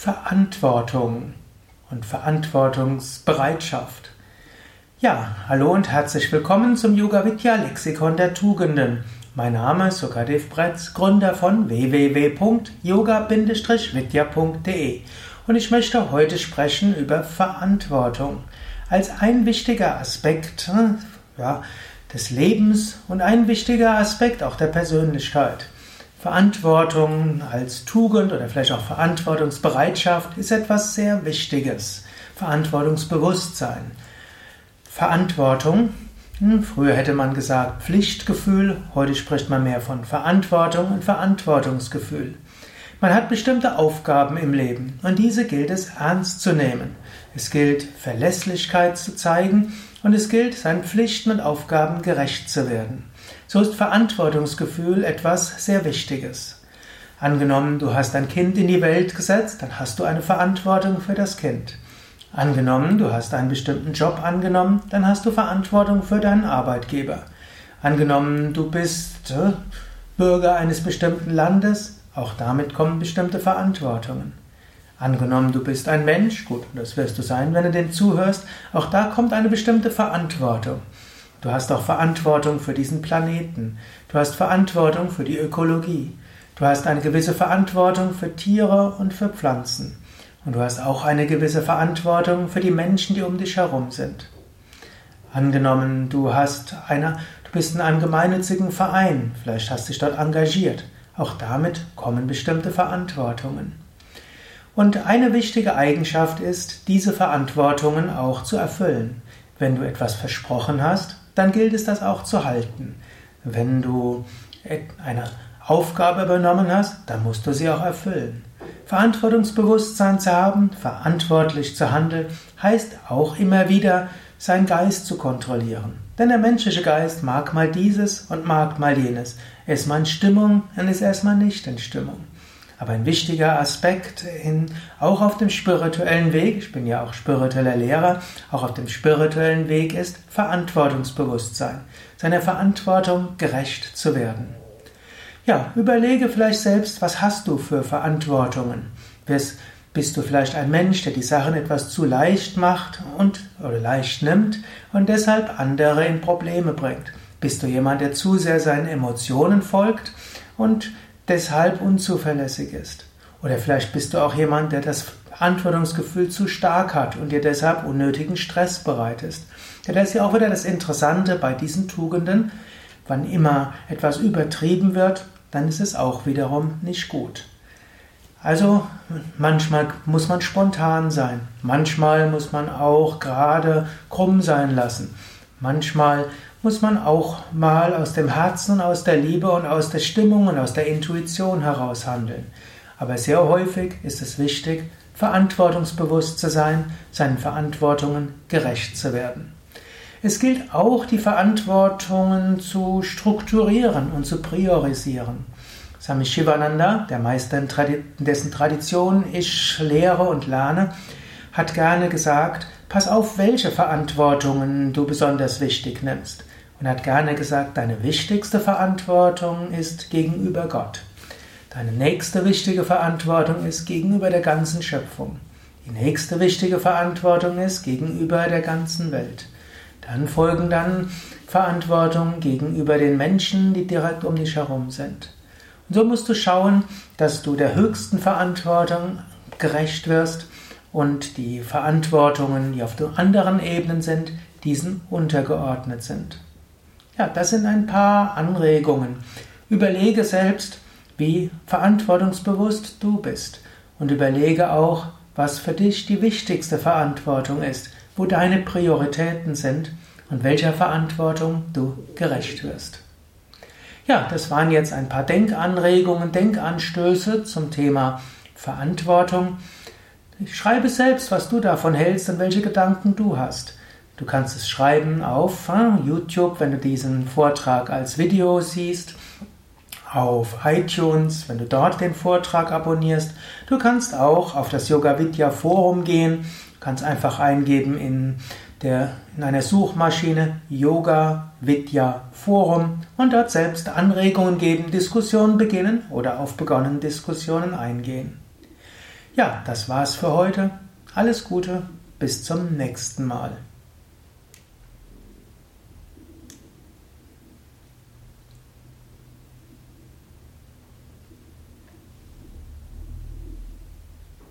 Verantwortung und Verantwortungsbereitschaft. Ja, hallo und herzlich willkommen zum Yoga Vidya Lexikon der Tugenden. Mein Name ist Sukadev Bretz, Gründer von www.yoga-vidya.de und ich möchte heute sprechen über Verantwortung als ein wichtiger Aspekt ja, des Lebens und ein wichtiger Aspekt auch der Persönlichkeit. Verantwortung als Tugend oder vielleicht auch Verantwortungsbereitschaft ist etwas sehr Wichtiges. Verantwortungsbewusstsein. Verantwortung. Hm, früher hätte man gesagt Pflichtgefühl, heute spricht man mehr von Verantwortung und Verantwortungsgefühl. Man hat bestimmte Aufgaben im Leben und diese gilt es ernst zu nehmen. Es gilt Verlässlichkeit zu zeigen und es gilt seinen Pflichten und Aufgaben gerecht zu werden. So ist Verantwortungsgefühl etwas sehr Wichtiges. Angenommen, du hast ein Kind in die Welt gesetzt, dann hast du eine Verantwortung für das Kind. Angenommen, du hast einen bestimmten Job angenommen, dann hast du Verantwortung für deinen Arbeitgeber. Angenommen, du bist äh, Bürger eines bestimmten Landes, auch damit kommen bestimmte Verantwortungen. Angenommen, du bist ein Mensch, gut, das wirst du sein, wenn du dem zuhörst, auch da kommt eine bestimmte Verantwortung. Du hast auch Verantwortung für diesen Planeten. Du hast Verantwortung für die Ökologie. Du hast eine gewisse Verantwortung für Tiere und für Pflanzen. Und du hast auch eine gewisse Verantwortung für die Menschen, die um dich herum sind. Angenommen, du hast eine, du bist in einem gemeinnützigen Verein, vielleicht hast du dich dort engagiert. Auch damit kommen bestimmte Verantwortungen. Und eine wichtige Eigenschaft ist, diese Verantwortungen auch zu erfüllen. Wenn du etwas versprochen hast, dann gilt es das auch zu halten. Wenn du eine Aufgabe übernommen hast, dann musst du sie auch erfüllen. Verantwortungsbewusstsein zu haben, verantwortlich zu handeln, heißt auch immer wieder, seinen Geist zu kontrollieren. Denn der menschliche Geist mag mal dieses und mag mal jenes. Er ist mal in Stimmung und ist erstmal nicht in Stimmung. Aber ein wichtiger Aspekt in, auch auf dem spirituellen Weg, ich bin ja auch spiritueller Lehrer, auch auf dem spirituellen Weg ist Verantwortungsbewusstsein, seiner Verantwortung gerecht zu werden. Ja, überlege vielleicht selbst, was hast du für Verantwortungen? Bist du vielleicht ein Mensch, der die Sachen etwas zu leicht macht und oder leicht nimmt und deshalb andere in Probleme bringt? Bist du jemand, der zu sehr seinen Emotionen folgt und deshalb unzuverlässig ist. Oder vielleicht bist du auch jemand, der das Verantwortungsgefühl zu stark hat und dir deshalb unnötigen Stress bereitest. Ja, das ist ja auch wieder das Interessante bei diesen Tugenden. Wann immer etwas übertrieben wird, dann ist es auch wiederum nicht gut. Also manchmal muss man spontan sein, manchmal muss man auch gerade krumm sein lassen, manchmal muss man auch mal aus dem Herzen aus der Liebe und aus der Stimmung und aus der Intuition heraus handeln. Aber sehr häufig ist es wichtig, verantwortungsbewusst zu sein, seinen Verantwortungen gerecht zu werden. Es gilt auch, die Verantwortungen zu strukturieren und zu priorisieren. Swami Shivananda, der Meister, in dessen Tradition ich lehre und lerne, hat gerne gesagt, pass auf, welche Verantwortungen du besonders wichtig nimmst und hat gerne gesagt, deine wichtigste Verantwortung ist gegenüber Gott. Deine nächste wichtige Verantwortung ist gegenüber der ganzen Schöpfung. Die nächste wichtige Verantwortung ist gegenüber der ganzen Welt. Dann folgen dann Verantwortung gegenüber den Menschen, die direkt um dich herum sind. Und so musst du schauen, dass du der höchsten Verantwortung gerecht wirst und die Verantwortungen, die auf anderen Ebenen sind, diesen untergeordnet sind. Ja, das sind ein paar Anregungen. Überlege selbst, wie verantwortungsbewusst du bist und überlege auch, was für dich die wichtigste Verantwortung ist, wo deine Prioritäten sind und welcher Verantwortung du gerecht wirst. Ja, das waren jetzt ein paar Denkanregungen, Denkanstöße zum Thema Verantwortung. Schreibe selbst, was du davon hältst und welche Gedanken du hast. Du kannst es schreiben auf äh, YouTube, wenn du diesen Vortrag als Video siehst, auf iTunes, wenn du dort den Vortrag abonnierst. Du kannst auch auf das Yoga Vidya Forum gehen, du kannst einfach eingeben in, der, in einer Suchmaschine Yoga Vidya Forum und dort selbst Anregungen geben, Diskussionen beginnen oder auf begonnene Diskussionen eingehen. Ja, das war's für heute. Alles Gute, bis zum nächsten Mal.